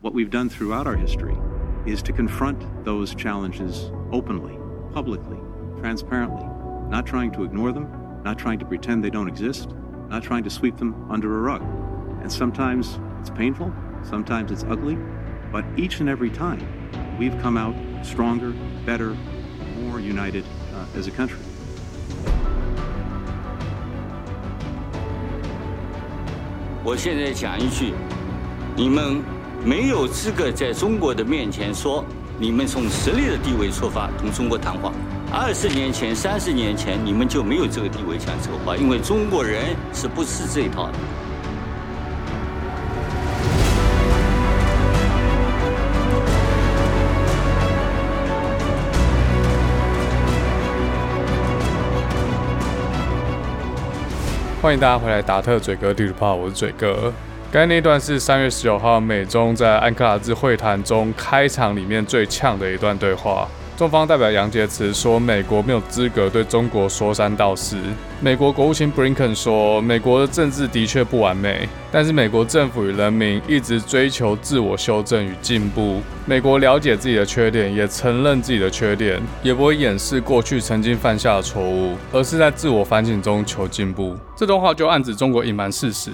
What we've done throughout our history is to confront those challenges openly, publicly, transparently, not trying to ignore them, not trying to pretend they don't exist, not trying to sweep them under a rug. And sometimes it's painful, sometimes it's ugly, but each and every time we've come out stronger, better, more united uh, as a country. 我现在讲一句，你们。 没有资格在中国的面前说你们从实力的地位出发同中国谈话。二十年前、三十年前，你们就没有这个地位讲这个话，因为中国人是不吃这一套的。欢迎大家回来，达特嘴哥地图炮，我是嘴哥。该那段是三月十九号美中在安克拉治会谈中开场里面最呛的一段对话。中方代表杨洁篪说，美国没有资格对中国说三道四。美国国务卿布林肯说，美国的政治的确不完美，但是美国政府与人民一直追求自我修正与进步。美国了解自己的缺点，也承认自己的缺点，也不会掩饰过去曾经犯下的错误，而是在自我反省中求进步。这段话就暗指中国隐瞒事实。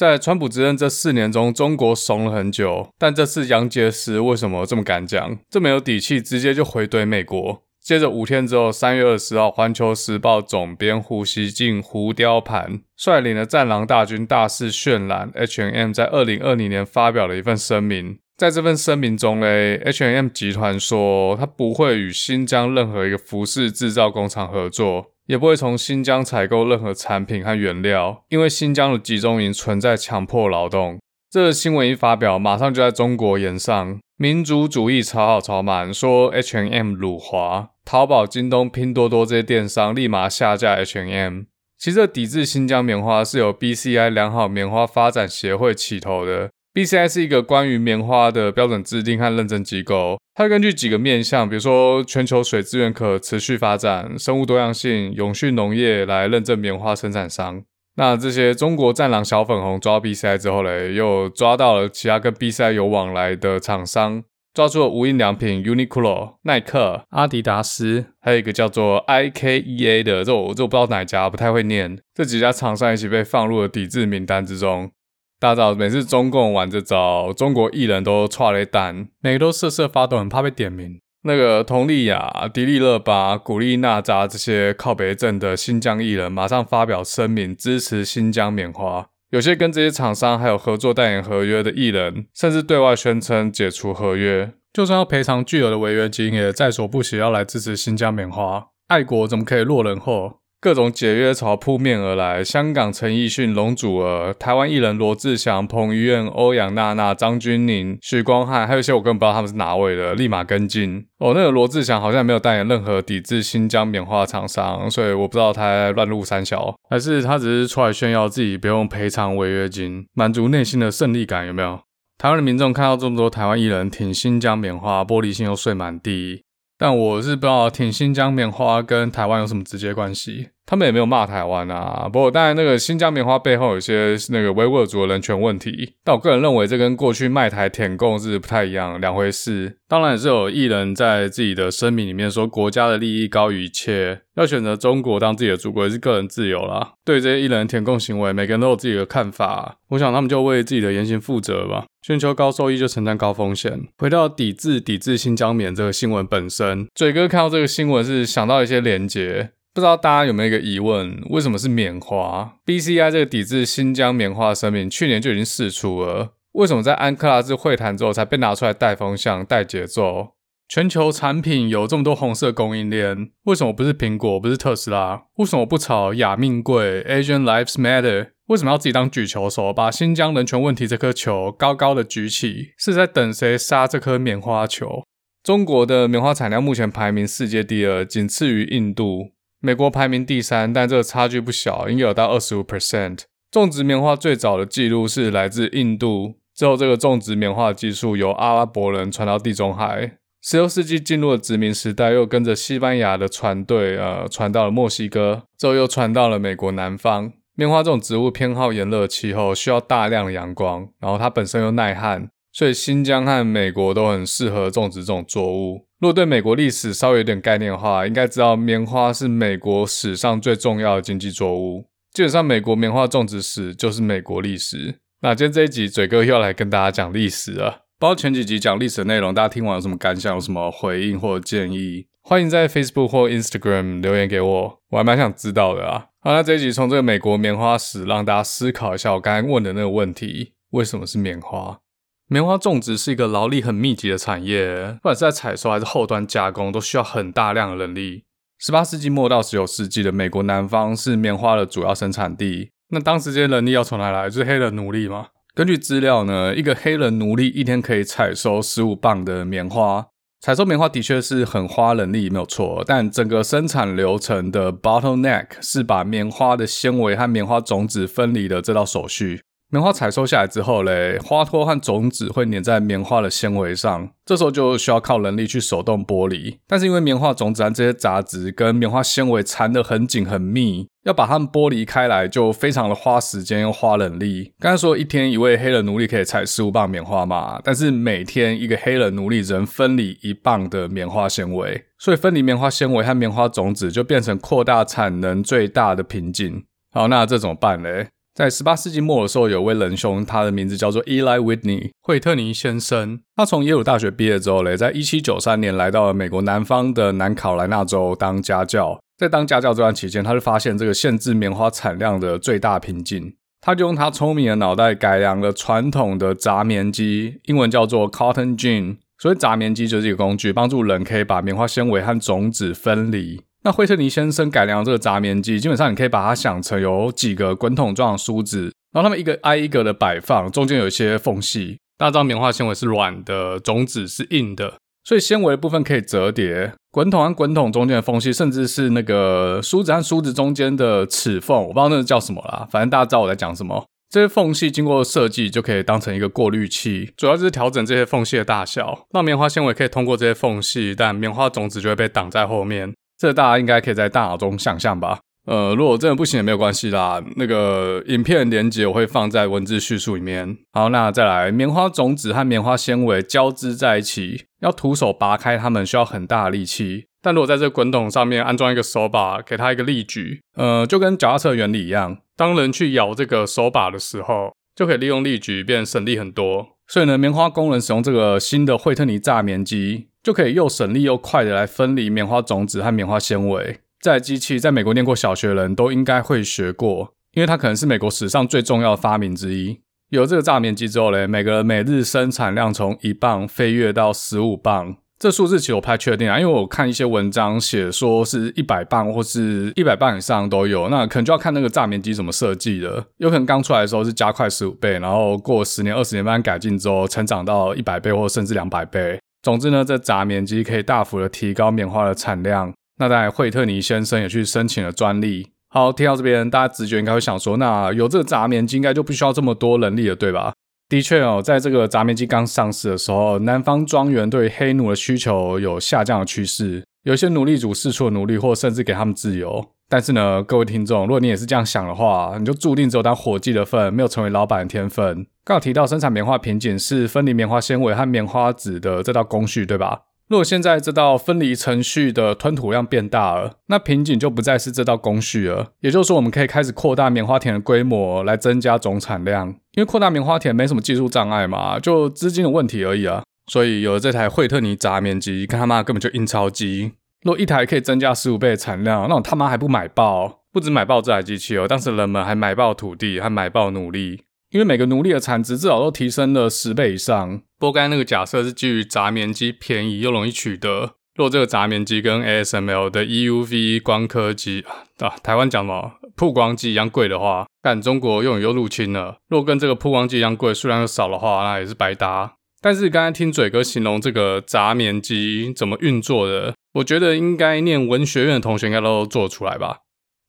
在川普执政这四年中，中国怂了很久，但这次杨洁篪为什么这么敢讲，这么有底气，直接就回怼美国？接着五天之后，三月二十号，《环球时报》总编胡锡进、胡雕盘率领的战狼大军大肆渲染 H&M 在二零二零年发表了一份声明。在这份声明中嘞，H&M 集团说，他不会与新疆任何一个服饰制造工厂合作。也不会从新疆采购任何产品和原料，因为新疆的集中营存在强迫劳动。这个新闻一发表，马上就在中国炎上，民族主义炒好炒满，说 H&M 辱华，淘宝、京东、拼多多这些电商立马下架 H&M。其实抵制新疆棉花是由 BCI 良好棉花发展协会起头的。BCI 是一个关于棉花的标准制定和认证机构，它根据几个面向，比如说全球水资源可持续发展、生物多样性、永续农业来认证棉花生产商。那这些中国战狼小粉红抓 BCI 之后嘞，又抓到了其他跟 BCI 有往来的厂商，抓住了无印良品、Uniqlo、耐克、阿迪达斯，还有一个叫做 IKEA 的，这我这我不知道哪家，不太会念。这几家厂商一起被放入了抵制名单之中。大家知道，每次中共玩这招，中国艺人都踹了一单，每个都瑟瑟发抖，很怕被点名。那个佟丽娅、迪丽热巴、古力娜扎这些靠北镇的新疆艺人，马上发表声明支持新疆棉花。有些跟这些厂商还有合作代言合约的艺人，甚至对外宣称解除合约，就算要赔偿巨额的违约金，也在所不惜要来支持新疆棉花。爱国怎么可以落人后？各种解约潮扑面而来，香港陈奕迅、容祖儿，台湾艺人罗志祥、彭于晏、欧阳娜娜、张钧甯、许光汉，还有一些我根本不知道他们是哪位的，立马跟进。哦，那个罗志祥好像没有代言任何抵制新疆棉花厂商，所以我不知道他在乱入三小，还是他只是出来炫耀自己不用赔偿违约金，满足内心的胜利感，有没有？台湾的民众看到这么多台湾艺人挺新疆棉花，玻璃心又碎满地。但我是不知道挺新疆棉花跟台湾有什么直接关系，他们也没有骂台湾啊。不过当然，那个新疆棉花背后有些那个维吾尔族的人权问题，但我个人认为这跟过去卖台舔共是不太一样，两回事。当然也是有艺人在自己的声明里面说，国家的利益高于一切，要选择中国当自己的祖国也是个人自由啦。对这些艺人舔共行为，每个人都有自己的看法，我想他们就为自己的言行负责吧。寻求高收益就承担高风险。回到抵制抵制新疆棉这个新闻本身，嘴哥看到这个新闻是想到一些连结，不知道大家有没有一个疑问：为什么是棉花？BCI 这个抵制新疆棉花的声明去年就已经释出了。为什么在安克拉治会谈之后才被拿出来带风向、带节奏？全球产品有这么多红色供应链，为什么不是苹果，不是特斯拉？为什么不炒亚命贵？Asian Lives Matter？为什么要自己当举球手，把新疆人权问题这颗球高高的举起？是在等谁杀这颗棉花球？中国的棉花产量目前排名世界第二，仅次于印度。美国排名第三，但这个差距不小，应该有到二十五 percent。种植棉花最早的记录是来自印度。之后，这个种植棉花的技术由阿拉伯人传到地中海。十六世纪进入了殖民时代，又跟着西班牙的船队，呃，传到了墨西哥。之后又传到了美国南方。棉花这种植物偏好炎热气候，需要大量的阳光，然后它本身又耐旱，所以新疆和美国都很适合种植这种作物。如果对美国历史稍微有点概念的话，应该知道棉花是美国史上最重要的经济作物。基本上，美国棉花种植史就是美国历史。那今天这一集，嘴哥又要来跟大家讲历史了。不知道前几集讲历史的内容，大家听完有什么感想，有什么回应或者建议？欢迎在 Facebook 或 Instagram 留言给我，我还蛮想知道的啊。好，那这一集从这个美国棉花史，让大家思考一下我刚才问的那个问题：为什么是棉花？棉花种植是一个劳力很密集的产业，不管是在采收还是后端加工，都需要很大量的人力。十八世纪末到十九世纪的美国南方是棉花的主要生产地，那当时这些人力要从哪来？就是黑人奴隶嘛。根据资料呢，一个黑人奴隶一天可以采收十五磅的棉花。采收棉花的确是很花人力，没有错。但整个生产流程的 bottleneck 是把棉花的纤维和棉花种子分离的这道手续。棉花采收下来之后嘞，花托和种子会粘在棉花的纤维上，这时候就需要靠人力去手动剥离。但是因为棉花种子和这些杂质跟棉花纤维缠得很紧很密，要把它们剥离开来就非常的花时间又花人力。刚才说一天一位黑人奴隶可以采十五磅棉花嘛，但是每天一个黑人奴隶只能分离一磅的棉花纤维，所以分离棉花纤维和棉花种子就变成扩大产能最大的瓶颈。好，那这怎么办嘞？在十八世纪末的时候，有位仁兄，他的名字叫做 Eli Whitney，惠特尼先生。他从耶鲁大学毕业之后嘞，在一七九三年来到了美国南方的南卡罗来纳州当家教。在当家教这段期间，他就发现这个限制棉花产量的最大瓶颈。他就用他聪明的脑袋改良了传统的轧棉机，英文叫做 Cotton Gin。所谓轧棉机就是一个工具，帮助人可以把棉花纤维和种子分离。那惠特尼先生改良这个轧棉机，基本上你可以把它想成有几个滚筒状的梳子，然后它们一个挨一个的摆放，中间有一些缝隙。大家知道棉花纤维是软的，种子是硬的，所以纤维的部分可以折叠。滚筒和滚筒中间的缝隙，甚至是那个梳子和梳子中间的齿缝，我不知道那个叫什么啦，反正大家知道我在讲什么。这些缝隙经过设计，就可以当成一个过滤器，主要就是调整这些缝隙的大小，让棉花纤维可以通过这些缝隙，但棉花种子就会被挡在后面。这大家应该可以在大脑中想象吧？呃，如果真的不行也没有关系啦。那个影片连接我会放在文字叙述里面。好，那再来，棉花种子和棉花纤维交织在一起，要徒手拔开它们需要很大的力气。但如果在这滚筒上面安装一个手把，给它一个力矩，呃，就跟脚踏车原理一样，当人去摇这个手把的时候，就可以利用力矩变省力很多。所以呢，棉花工人使用这个新的惠特尼轧棉机。就可以又省力又快的来分离棉花种子和棉花纤维。在机器在美国念过小学的人都应该会学过，因为它可能是美国史上最重要的发明之一。有了这个轧棉机之后嘞，每个每日生产量从一磅飞跃到十五磅。这数字其实我不太确定啊，因为我看一些文章写说是一百磅或是一百磅以上都有，那可能就要看那个轧棉机怎么设计的。有可能刚出来的时候是加快十五倍，然后过十年、二十年慢慢改进之后，成长到一百倍或甚至两百倍。总之呢，这轧棉机可以大幅的提高棉花的产量。那在，惠特尼先生也去申请了专利。好，听到这边，大家直觉应该会想说，那有这个轧棉机，应该就不需要这么多人力了，对吧？的确哦，在这个轧棉机刚上市的时候，南方庄园对黑奴的需求有下降的趋势，有些奴隶主释出了奴隶，或甚至给他们自由。但是呢，各位听众，如果你也是这样想的话，你就注定只有当伙计的份，没有成为老板的天分。刚好提到生产棉花瓶颈是分离棉花纤维和棉花籽的这道工序，对吧？如果现在这道分离程序的吞吐量变大了，那瓶颈就不再是这道工序了。也就是说，我们可以开始扩大棉花田的规模来增加总产量，因为扩大棉花田没什么技术障碍嘛，就资金的问题而已啊。所以有了这台惠特尼轧棉机，看他妈根本就印钞机。如果一台可以增加十五倍的产量，那我他妈还不买爆？不止买爆这台机器哦，当时人们还买爆土地，还买爆奴隶，因为每个奴隶的产值至少都提升了十倍以上。不过刚才那个假设是基于轧棉机便宜又容易取得。若这个轧棉机跟 ASML 的 EUV 光刻机啊，台湾讲什么曝光机一样贵的话，但中国用语又入侵了。若跟这个曝光机一样贵，数量又少的话，那也是白搭。但是刚才听嘴哥形容这个轧棉机怎么运作的。我觉得应该念文学院的同学应该都做出来吧。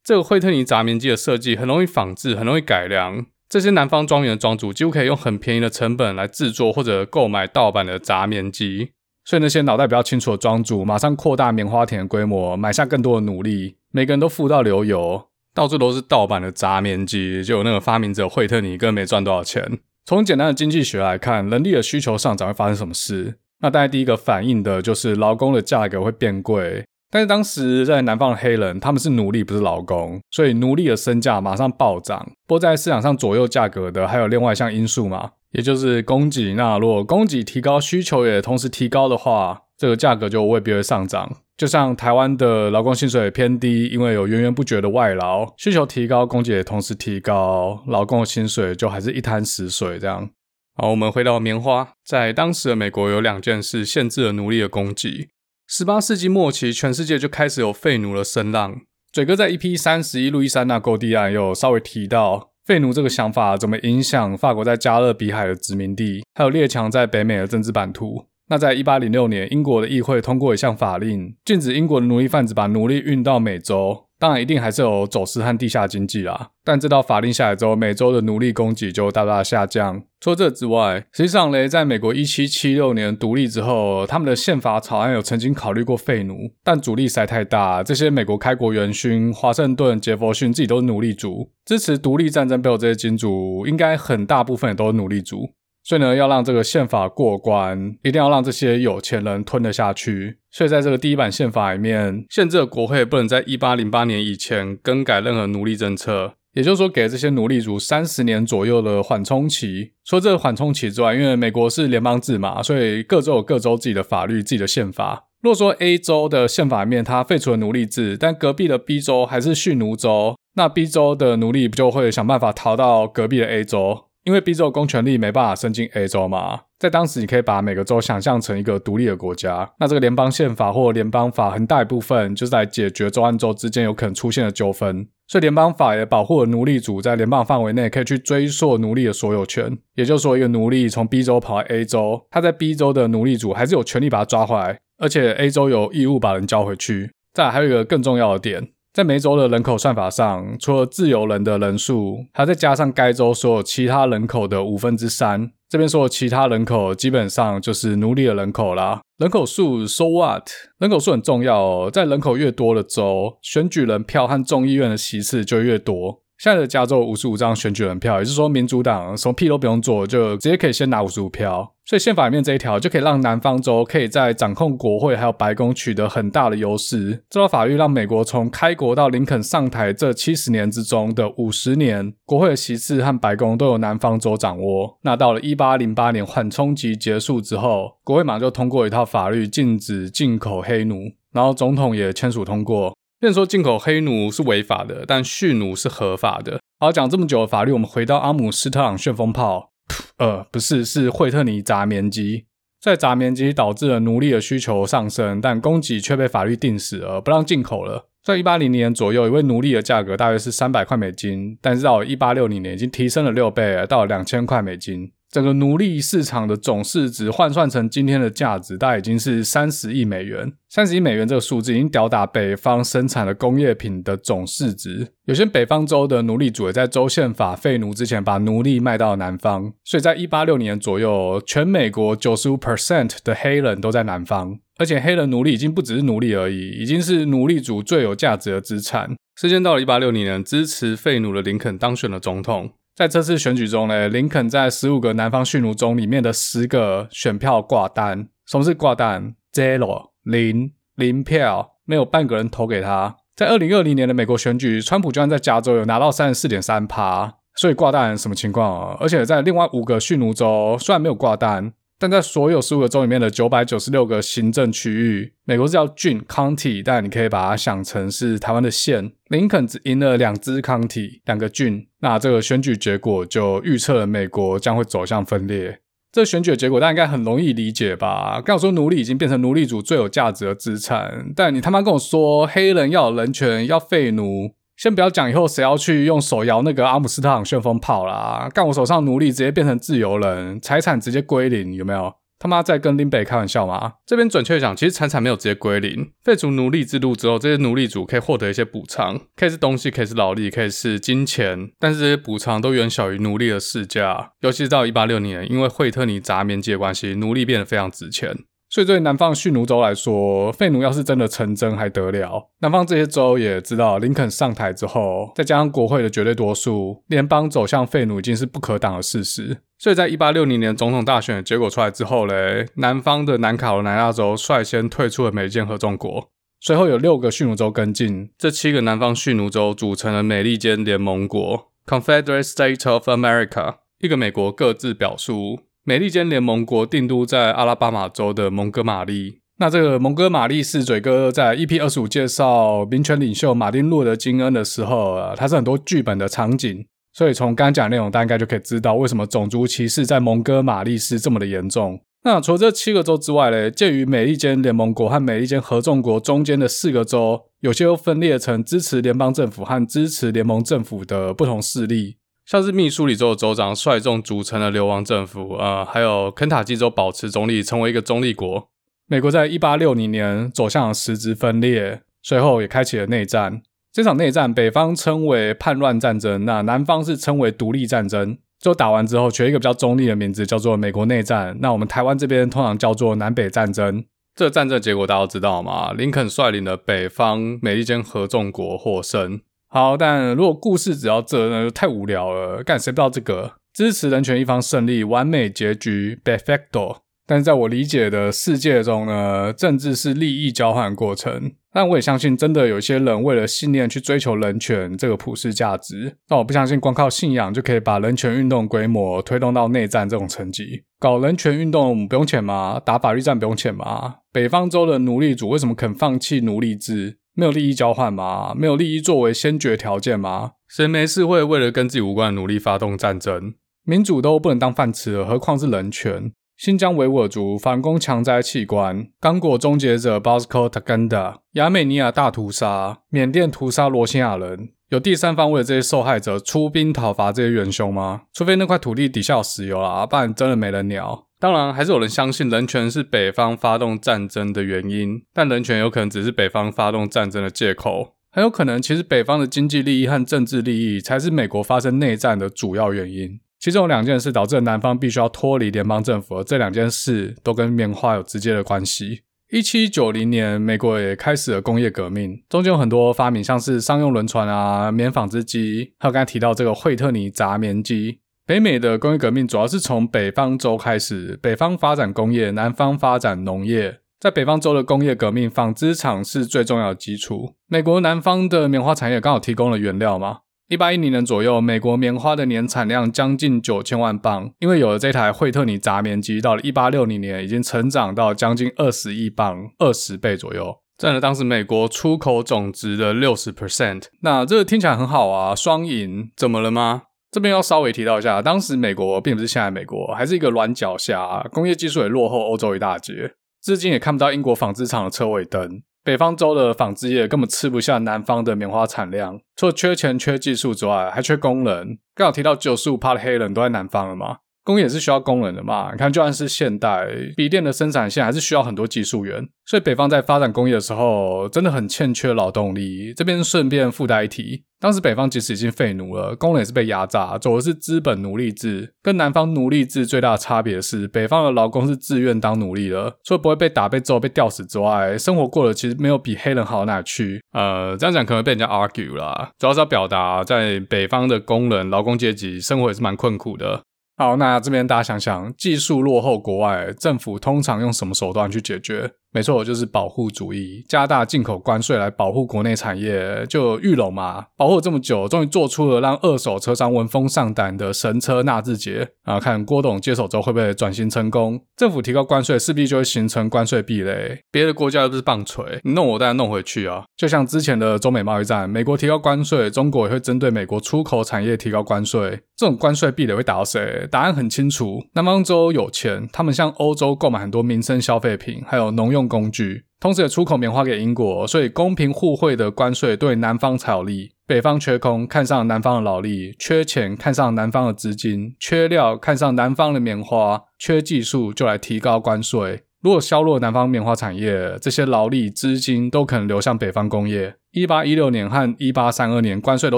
这个惠特尼轧棉机的设计很容易仿制，很容易改良。这些南方庄园的庄主几乎可以用很便宜的成本来制作或者购买盗版的轧棉机。所以那些脑袋比较清楚的庄主马上扩大棉花田的规模，买下更多的奴隶，每个人都富到流油，到处都是盗版的轧棉机。就有那个发明者惠特尼根本没赚多少钱。从简单的经济学来看，人力的需求上涨会发生什么事？那大概第一个反应的就是劳工的价格会变贵。但是当时在南方的黑人，他们是奴隶，不是劳工，所以奴隶的身价马上暴涨。不过在市场上左右价格的还有另外一项因素嘛，也就是供给。那如果供给提高，需求也同时提高的话，这个价格就未必会上涨。就像台湾的劳工薪水偏低，因为有源源不绝的外劳，需求提高，供给也同时提高，劳工的薪水就还是一滩死水这样。好，我们回到棉花，在当时的美国有两件事限制了奴隶的供给。十八世纪末期，全世界就开始有废奴的声浪。嘴哥在一 p 三十一路易珊那购地案有稍微提到废奴这个想法怎么影响法国在加勒比海的殖民地，还有列强在北美的政治版图。那在一八零六年，英国的议会通过一项法令，禁止英国的奴隶贩子把奴隶运到美洲。当然，一定还是有走私和地下经济啦。但这道法令下来之后，美洲的奴隶供给就大大下降。除了这之外，实际上嘞，在美国一七七六年独立之后，他们的宪法草案有曾经考虑过废奴，但阻力实在太大。这些美国开国元勋，华盛顿、杰佛逊自己都是奴隶主，支持独立战争背后这些金主，应该很大部分也都是奴隶主。所以呢，要让这个宪法过关，一定要让这些有钱人吞得下去。所以在这个第一版宪法里面，限制了国会不能在一八零八年以前更改任何奴隶政策，也就是说，给这些奴隶主三十年左右的缓冲期。除了这个缓冲期之外，因为美国是联邦制嘛，所以各州有各州自己的法律、自己的宪法。如果说 A 州的宪法里面它废除了奴隶制，但隔壁的 B 州还是蓄奴州，那 B 州的奴隶不就会想办法逃到隔壁的 A 州？因为 B 州的公权力没办法伸进 A 州嘛，在当时你可以把每个州想象成一个独立的国家。那这个联邦宪法或联邦法很大一部分就是来解决州和州之间有可能出现的纠纷，所以联邦法也保护了奴隶主在联邦范围内可以去追溯奴隶的所有权。也就是说，一个奴隶从 B 州跑到 A 州，他在 B 州的奴隶主还是有权利把他抓回来，而且 A 州有义务把人交回去。再来还有一个更重要的点。在梅州的人口算法上，除了自由人的人数，还再加上该州所有其他人口的五分之三。这边所有其他人口，基本上就是奴隶的人口啦。人口数，so what？人口数很重要哦，在人口越多的州，选举人票和众议院的席次就越多。现在的加州五十五张选举人票，也就是说，民主党什么屁都不用做，就直接可以先拿五十五票。所以宪法里面这一条就可以让南方州可以在掌控国会还有白宫取得很大的优势。这条法律让美国从开国到林肯上台这七十年之中的五十年，国会的席次和白宫都有南方州掌握。那到了一八零八年缓冲期结束之后，国会马上就通过一套法律，禁止进口黑奴，然后总统也签署通过。虽然说进口黑奴是违法的，但蓄奴是合法的。好，讲这么久的法律，我们回到阿姆斯特朗旋风炮，呃，不是，是惠特尼砸棉机。在砸棉机导致了奴隶的需求上升，但供给却被法律定死了，不让进口了。在一八零年左右，一位奴隶的价格大约是三百块美金，但是到一八六零年，已经提升了六倍，到了两千块美金。整个奴隶市场的总市值换算成今天的价值，大概已经是三十亿美元。三十亿美元这个数字已经吊打北方生产的工业品的总市值。有些北方州的奴隶主也在州宪法废奴之前把奴隶卖到南方，所以在一八六年左右，全美国九十五 percent 的黑人都在南方，而且黑人奴隶已经不只是奴隶而已，已经是奴隶主最有价值的资产。时间到了一八六零年，支持废奴的林肯当选了总统。在这次选举中呢，林肯在十五个南方蓄奴州里面的十个选票挂单。什么是挂单？Zero 零零票，没有半个人投给他。在二零二零年的美国选举，川普居然在加州有拿到三十四点三趴，所以挂单什么情况啊？而且在另外五个蓄奴州，虽然没有挂单。但在所有十五个州里面的九百九十六个行政区域，美国是叫郡 （county），但你可以把它想成是台湾的县。林肯只赢了两支 county，两个郡，那这个选举结果就预测了美国将会走向分裂。这选举的结果大家应该很容易理解吧？刚我说奴隶已经变成奴隶主最有价值的资产，但你他妈跟我说黑人要有人权，要废奴。先不要讲以后谁要去用手摇那个阿姆斯特朗旋风炮啦，干我手上奴隶直接变成自由人，财产直接归零，有没有？他妈在跟林北开玩笑吗？这边准确讲，其实财产没有直接归零，废除奴隶制度之后，这些奴隶主可以获得一些补偿，可以是东西，可以是劳力，可以是金钱，但是这些补偿都远小于奴隶的市价，尤其是到一八六年，因为惠特尼砸棉机的关系，奴隶变得非常值钱。所以对南方蓄奴州来说，废奴要是真的成真还得了？南方这些州也知道，林肯上台之后，再加上国会的绝对多数，联邦走向废奴已经是不可挡的事实。所以在一八六零年总统大选的结果出来之后嘞，南方的南卡罗来纳州率先退出了美利坚合众国，随后有六个蓄奴州跟进，这七个南方蓄奴州组成了美利坚联盟国 （Confederate States of America），一个美国各自表述。美利坚联盟国定都在阿拉巴马州的蒙哥马利。那这个蒙哥马利是嘴哥在 EP 二十五介绍民权领袖马丁路德金恩的时候，啊，它是很多剧本的场景。所以从刚刚讲内容，大家应该就可以知道为什么种族歧视在蒙哥马利是这么的严重。那除了这七个州之外嘞，介于美利坚联盟国和美利坚合众国中间的四个州，有些又分裂成支持联邦政府和支持联盟政府的不同势力。像是密苏里州的州长率众组成了流亡政府，呃，还有肯塔基州保持中立，成为一个中立国。美国在一八六零年走向了实质分裂，随后也开启了内战。这场内战北方称为叛乱战争，那南方是称为独立战争。就打完之后，取一个比较中立的名字，叫做美国内战。那我们台湾这边通常叫做南北战争。这个战争结果大家都知道吗？林肯率领的北方美利坚合众国获胜。好，但如果故事只要这，那就太无聊了。干，谁不知道这个？支持人权一方胜利，完美结局，perfecto。但是在我理解的世界中呢，政治是利益交换过程。但我也相信，真的有些人为了信念去追求人权这个普世价值。但我不相信光靠信仰就可以把人权运动规模推动到内战这种层级。搞人权运动不用钱吗？打法律战不用钱吗？北方州的奴隶主为什么肯放弃奴隶制？没有利益交换吗？没有利益作为先决条件吗？谁没事会为了跟自己无关的努力发动战争？民主都不能当饭吃了，何况是人权？新疆维吾尔族反攻强摘器官，刚果终结者 Bosco Ntaganda，亚美尼亚大屠杀，缅甸屠杀罗兴亚人，有第三方为了这些受害者出兵讨伐这些元凶吗？除非那块土地底下有石油啦，不然真的没人鸟。当然，还是有人相信人权是北方发动战争的原因，但人权有可能只是北方发动战争的借口，很有可能其实北方的经济利益和政治利益才是美国发生内战的主要原因。其中有两件事导致南方必须要脱离联邦政府，而这两件事都跟棉花有直接的关系。一七九零年，美国也开始了工业革命，中间有很多发明，像是商用轮船啊、棉纺织机，还有刚才提到这个惠特尼轧棉机。北美的工业革命主要是从北方州开始，北方发展工业，南方发展农业。在北方州的工业革命，纺织厂是最重要的基础。美国南方的棉花产业刚好提供了原料嘛。一八一零年左右，美国棉花的年产量将近九千万磅，因为有了这台惠特尼轧棉机，到了一八六零年，已经成长到将近二十亿磅，二十倍左右，占了当时美国出口总值的六十 percent。那这个听起来很好啊，双赢，怎么了吗？这边要稍微提到一下，当时美国并不是现在美国，还是一个软脚虾，工业技术也落后欧洲一大截，至今也看不到英国纺织厂的车尾灯。北方州的纺织业根本吃不下南方的棉花产量，除了缺钱、缺技术之外，还缺工人。刚好提到九十五趴的黑人都在南方了嘛。工业也是需要工人的嘛？你看，就算是现代笔电的生产线，还是需要很多技术员。所以北方在发展工业的时候，真的很欠缺劳动力。这边顺便附带一提，当时北方即使已经废奴了，工人也是被压榨，走的是资本奴隶制。跟南方奴隶制最大的差别是，北方的劳工是自愿当奴隶的，所以不会被打、被揍、被吊死之外，生活过得其实没有比黑人好哪去。呃，这样讲可能被人家 argue 啦，主要是要表达在北方的工人、劳工阶级生活也是蛮困苦的。好，那这边大家想想，技术落后国外，政府通常用什么手段去解决？没错，我就是保护主义，加大进口关税来保护国内产业，就玉龙嘛，保护了这么久，终于做出了让二手车商闻风丧胆的神车纳智捷啊！看郭董接手之后会不会转型成功？政府提高关税，势必就会形成关税壁垒，别的国家又不是棒槌，你弄我当然弄回去啊！就像之前的中美贸易战，美国提高关税，中国也会针对美国出口产业提高关税，这种关税壁垒会打到谁？答案很清楚，南方州有钱，他们向欧洲购买很多民生消费品，还有农用。工具，同时也出口棉花给英国，所以公平互惠的关税对南方才有利。北方缺工，看上南方的劳力；缺钱，看上南方的资金；缺料，看上南方的棉花；缺技术，就来提高关税。如果削弱南方棉花产业，这些劳力、资金都可能流向北方工业。一八一六年和一八三二年关税都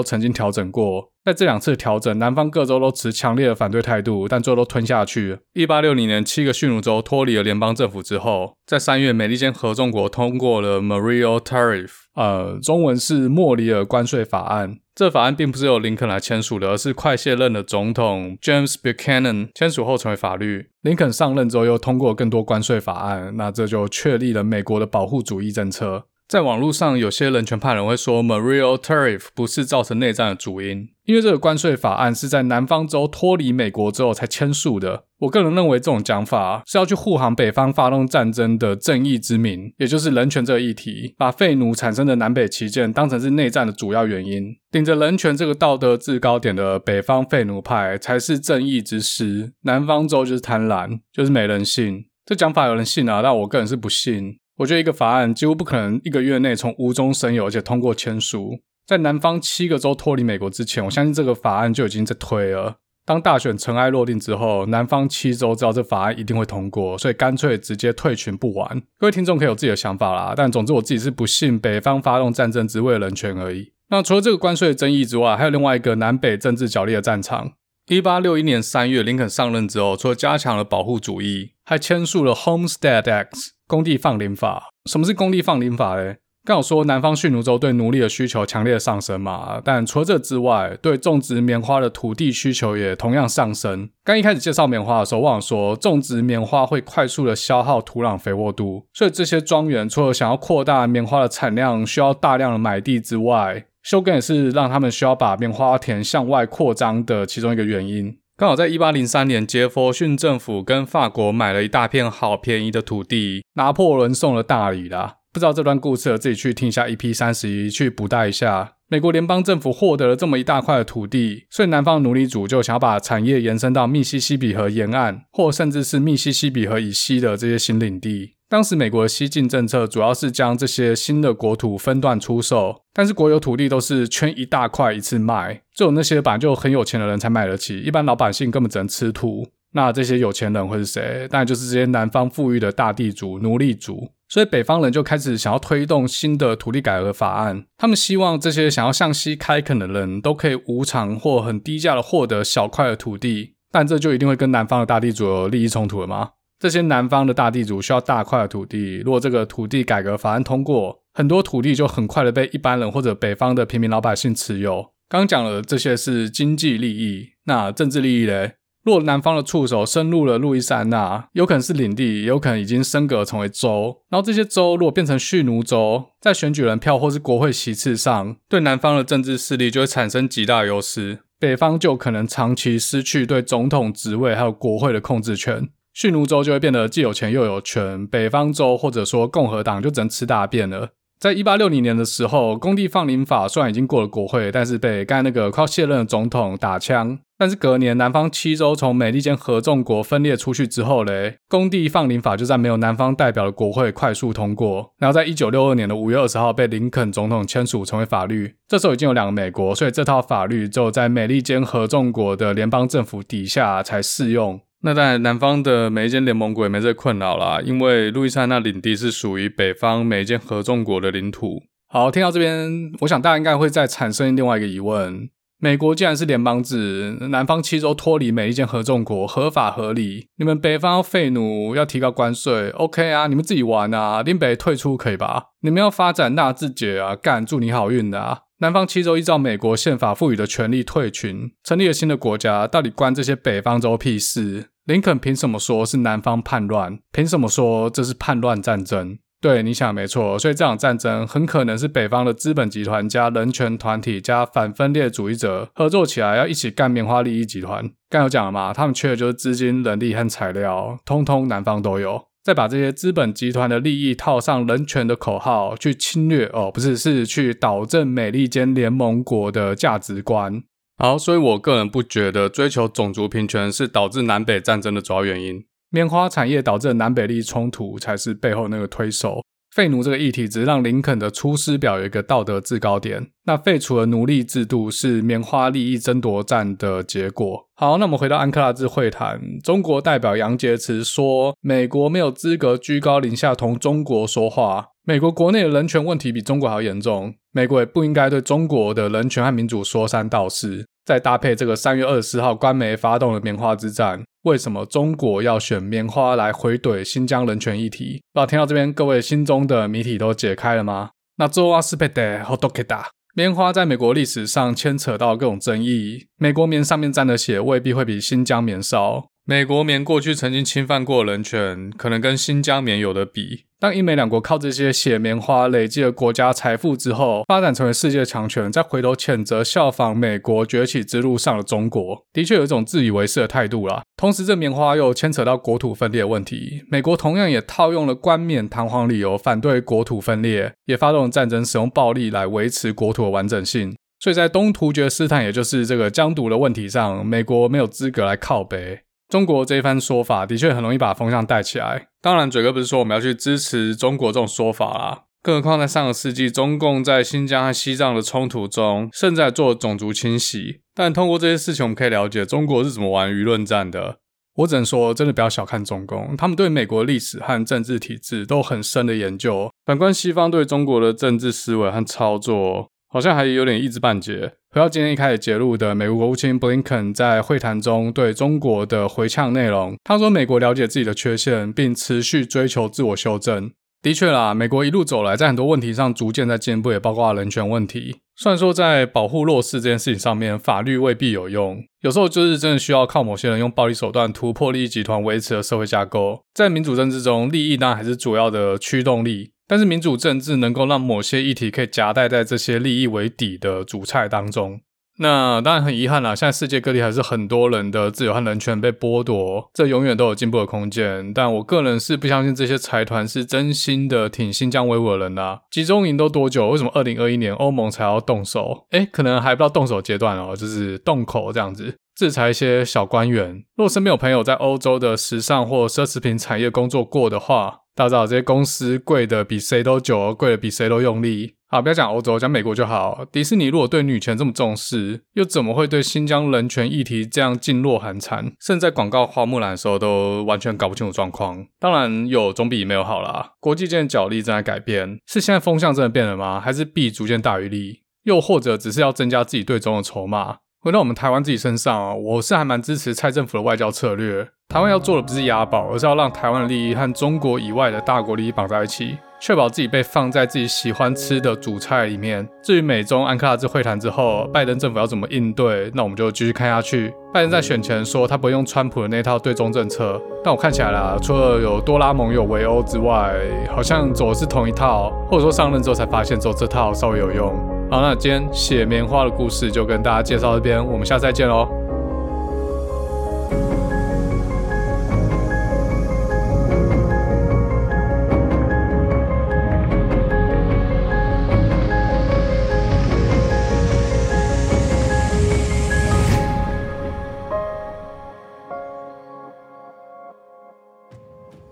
曾经调整过，在这两次调整，南方各州都持强烈的反对态度，但最后都吞下去。一八六零年，七个蓄奴州脱离了联邦政府之后，在三月，美利坚合众国通过了 Monroe Tariff，呃，中文是莫里尔关税法案。这法案并不是由林肯来签署的，而是快卸任的总统 James Buchanan 签署后成为法律。林肯上任之后又通过更多关税法案，那这就确立了美国的保护主义政策。在网络上，有些人权派人会说，Monroe Tariff 不是造成内战的主因，因为这个关税法案是在南方州脱离美国之后才签署的。我个人认为，这种讲法是要去护航北方发动战争的正义之名，也就是人权这个议题，把废奴产生的南北旗舰当成是内战的主要原因。顶着人权这个道德制高点的北方废奴派才是正义之师，南方州就是贪婪，就是没人性。这讲法有人信啊，但我个人是不信。我觉得一个法案几乎不可能一个月内从无中生有，而且通过签署。在南方七个州脱离美国之前，我相信这个法案就已经在推了。当大选尘埃落定之后，南方七州知道这法案一定会通过，所以干脆直接退群不玩。各位听众可以有自己的想法啦，但总之我自己是不信北方发动战争只为了人权而已。那除了这个关税的争议之外，还有另外一个南北政治角力的战场。一八六一年三月，林肯上任之后，除了加强了保护主义，还签署了 Homestead Act。工地放领法，什么是工地放领法嘞？刚好说南方蓄奴州对奴隶的需求强烈的上升嘛，但除了这之外，对种植棉花的土地需求也同样上升。刚一开始介绍棉花的时候，忘了说种植棉花会快速的消耗土壤肥沃度，所以这些庄园除了想要扩大棉花的产量，需要大量的买地之外，休耕也是让他们需要把棉花田向外扩张的其中一个原因。刚好在一八零三年，杰佛逊政府跟法国买了一大片好便宜的土地，拿破仑送了大礼啦。不知道这段故事，自己去听一下 EP 三十一，去补带一下。美国联邦政府获得了这么一大块的土地，所以南方奴隶主就想要把产业延伸到密西西比河沿岸，或甚至是密西西比河以西的这些新领地。当时美国的西进政策主要是将这些新的国土分段出售，但是国有土地都是圈一大块一次卖，只有那些本来就很有钱的人才买得起，一般老百姓根本只能吃土。那这些有钱人会是谁？当然就是这些南方富裕的大地主、奴隶主。所以北方人就开始想要推动新的土地改革法案，他们希望这些想要向西开垦的人都可以无偿或很低价的获得小块的土地，但这就一定会跟南方的大地主有利益冲突了吗？这些南方的大地主需要大块的土地，如果这个土地改革法案通过，很多土地就很快的被一般人或者北方的平民老百姓持有。刚讲了这些是经济利益，那政治利益嘞？若南方的触手深入了路易斯安那，有可能是领地，也有可能已经升格成为州。然后这些州如果变成蓄奴州，在选举人票或是国会席次上，对南方的政治势力就会产生极大优势。北方就可能长期失去对总统职位还有国会的控制权。蓄奴州就会变得既有钱又有权，北方州或者说共和党就只能吃大便了。在一八六零年的时候，公地放领法虽然已经过了国会，但是被刚才那个快要卸任的总统打枪。但是隔年，南方七州从美利坚合众国分裂出去之后嘞，公地放领法就在没有南方代表的国会快速通过，然后在一九六二年的五月二十号被林肯总统签署成为法律。这时候已经有两个美国，所以这套法律只有在美利坚合众国的联邦政府底下才适用。那当然，南方的美利坚联盟国也没这困扰啦，因为路易斯安那领地是属于北方美利坚合众国的领土。好，听到这边，我想大家应该会再产生另外一个疑问：美国既然是联邦制，南方七州脱离美利坚合众国合法合理，你们北方要废奴要提高关税，OK 啊？你们自己玩啊，林北退出可以吧？你们要发展纳智捷啊，干，祝你好运的啊！南方七州依照美国宪法赋予的权利退群，成立了新的国家，到底关这些北方州屁事？林肯凭什么说是南方叛乱？凭什么说这是叛乱战争？对，你想没错，所以这场战争很可能是北方的资本集团加人权团体加反分裂主义者合作起来，要一起干棉花利益集团。刚有讲了嘛，他们缺的就是资金、人力和材料，通通南方都有。再把这些资本集团的利益套上人权的口号，去侵略哦，不是，是去导正美利坚联盟国的价值观。好，所以我个人不觉得追求种族平权是导致南北战争的主要原因。棉花产业导致南北利益冲突才是背后那个推手。废奴这个议题只是让林肯的出师表有一个道德制高点。那废除了奴隶制度是棉花利益争夺战的结果。好，那我们回到安克拉治会谈，中国代表杨洁篪说，美国没有资格居高临下同中国说话。美国国内的人权问题比中国还要严重，美国也不应该对中国的人权和民主说三道四。再搭配这个三月二十四号官媒发动的棉花之战，为什么中国要选棉花来回怼新疆人权议题？不知道听到这边各位心中的谜题都解开了吗？那做阿斯佩德好多克达，棉花在美国历史上牵扯到各种争议，美国棉上面沾的血未必会比新疆棉少。美国棉过去曾经侵犯过人权，可能跟新疆棉有的比。当英美两国靠这些血棉花累积了国家财富之后，发展成为世界强权，再回头谴责效仿美国崛起之路上的中国，的确有一种自以为是的态度啦。同时，这棉花又牵扯到国土分裂问题，美国同样也套用了冠冕堂皇理由反对国土分裂，也发动战争，使用暴力来维持国土的完整性。所以在东突厥斯坦，也就是这个疆独的问题上，美国没有资格来靠北。中国这一番说法的确很容易把风向带起来。当然，嘴哥不是说我们要去支持中国这种说法啦。更何况在上个世纪，中共在新疆和西藏的冲突中，甚至还做种族清洗。但通过这些事情，我们可以了解中国是怎么玩舆论战的。我只能说，真的不要小看中共，他们对美国历史和政治体制都很深的研究。反观西方对中国的政治思维和操作，好像还有点一知半解。回到今天一开始揭露的美国国务卿布林肯在会谈中对中国的回呛内容，他说美国了解自己的缺陷，并持续追求自我修正。的确啦，美国一路走来，在很多问题上逐渐在进步，也包括人权问题。虽然说在保护弱势这件事情上面，法律未必有用，有时候就是真的需要靠某些人用暴力手段突破利益集团维持的社会架构。在民主政治中，利益当然还是主要的驱动力。但是民主政治能够让某些议题可以夹带在这些利益为底的主菜当中。那当然很遗憾啦，现在世界各地还是很多人的自由和人权被剥夺，这永远都有进步的空间。但我个人是不相信这些财团是真心的挺新疆维吾尔人啦。集中营都多久？为什么二零二一年欧盟才要动手？诶，可能还不到动手阶段哦，就是动口这样子，制裁一些小官员。如果身边有朋友在欧洲的时尚或奢侈品产业工作过的话，大家知道这些公司跪的比谁都久，跪的比谁都用力。好，不要讲欧洲，讲美国就好。迪士尼如果对女权这么重视，又怎么会对新疆人权议题这样噤若寒蝉？甚至在广告花木兰的时候都完全搞不清楚状况。当然有总比没有好啦。国际间的角力正在改变，是现在风向真的变了吗？还是弊逐渐大于利？又或者只是要增加自己对中的筹码？回到我们台湾自己身上啊，我是还蛮支持蔡政府的外交策略。台湾要做的不是押宝，而是要让台湾的利益和中国以外的大国利益绑在一起，确保自己被放在自己喜欢吃的主菜里面。至于美中安克拉治会谈之后，拜登政府要怎么应对，那我们就继续看下去。拜登在选前说他不会用川普的那套对中政策，但我看起来啦，除了有多拉盟友围殴之外，好像走的是同一套，或者说上任之后才发现走这套稍微有用。好，那今天写棉花的故事就跟大家介绍这边，我们下次再见喽。